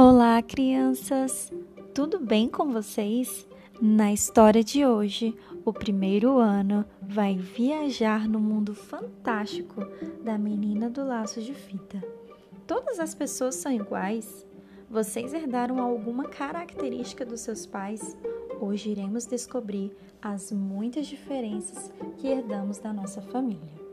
Olá, crianças! Tudo bem com vocês? Na história de hoje, o primeiro ano vai viajar no mundo fantástico da menina do laço de fita. Todas as pessoas são iguais? Vocês herdaram alguma característica dos seus pais? Hoje iremos descobrir as muitas diferenças que herdamos da nossa família.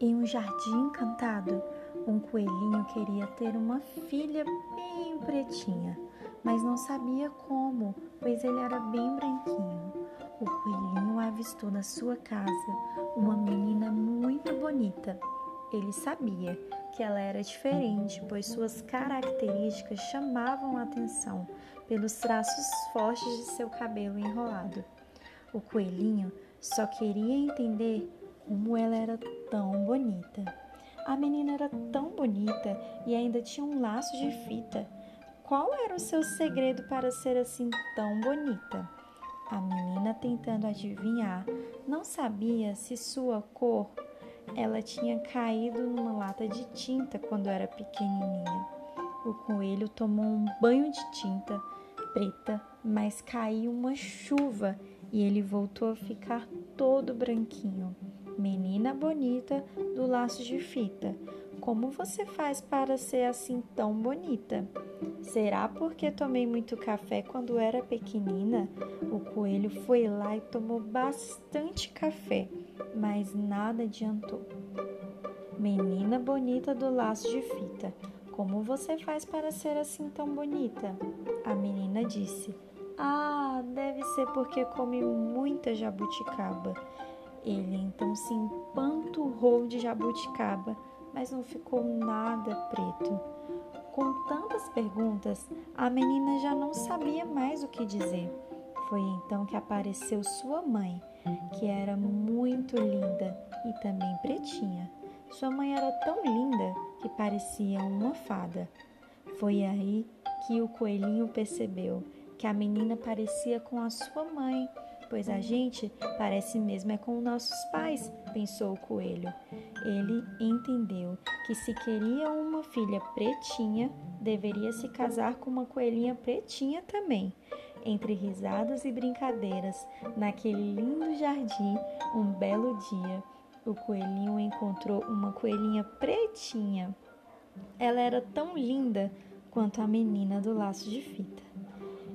Em um jardim encantado, um coelhinho queria ter uma filha bem pretinha, mas não sabia como, pois ele era bem branquinho. O coelhinho avistou na sua casa uma menina muito bonita. Ele sabia que ela era diferente, pois suas características chamavam a atenção pelos traços fortes de seu cabelo enrolado. O coelhinho só queria entender como ela era tão bonita. A menina era tão bonita e ainda tinha um laço de fita. Qual era o seu segredo para ser assim tão bonita? A menina, tentando adivinhar, não sabia se sua cor ela tinha caído numa lata de tinta quando era pequenininha. O coelho tomou um banho de tinta preta, mas caiu uma chuva e ele voltou a ficar todo branquinho. Menina bonita do laço de fita, como você faz para ser assim tão bonita? Será porque tomei muito café quando era pequenina? O coelho foi lá e tomou bastante café, mas nada adiantou. Menina bonita do laço de fita, como você faz para ser assim tão bonita? A menina disse: Ah, deve ser porque come muita jabuticaba. Ele então se empanturrou de jabuticaba, mas não ficou nada preto. Com tantas perguntas, a menina já não sabia mais o que dizer. Foi então que apareceu sua mãe, que era muito linda e também pretinha. Sua mãe era tão linda que parecia uma fada. Foi aí que o coelhinho percebeu que a menina parecia com a sua mãe pois a gente parece mesmo é com nossos pais, pensou o coelho. Ele entendeu que se queria uma filha pretinha, deveria se casar com uma coelhinha pretinha também. Entre risadas e brincadeiras, naquele lindo jardim, um belo dia, o coelhinho encontrou uma coelhinha pretinha. Ela era tão linda quanto a menina do laço de fita.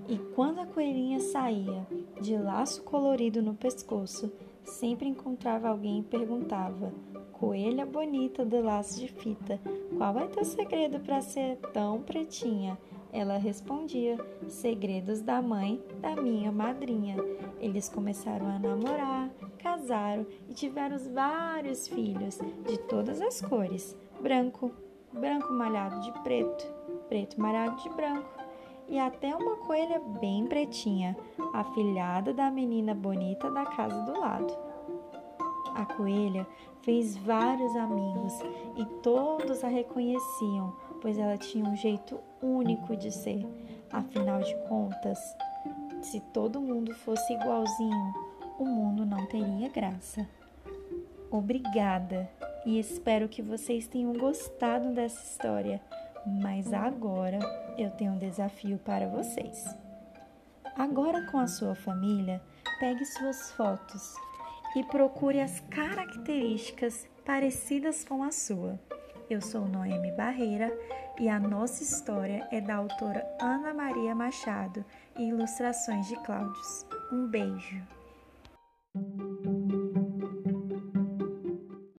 E quando a coelhinha saía, de laço colorido no pescoço, sempre encontrava alguém e perguntava: Coelha bonita do laço de fita, qual é teu segredo para ser tão pretinha? Ela respondia: Segredos da mãe da minha madrinha. Eles começaram a namorar, casaram e tiveram vários filhos de todas as cores: branco, branco malhado de preto, preto malhado de branco e até uma coelha bem pretinha, afilhada da menina bonita da casa do lado. A coelha fez vários amigos e todos a reconheciam, pois ela tinha um jeito único de ser. Afinal de contas, se todo mundo fosse igualzinho, o mundo não teria graça. Obrigada e espero que vocês tenham gostado dessa história. Mas agora eu tenho um desafio para vocês. Agora, com a sua família, pegue suas fotos e procure as características parecidas com a sua. Eu sou Noemi Barreira e a nossa história é da autora Ana Maria Machado e ilustrações de Cláudios. Um beijo!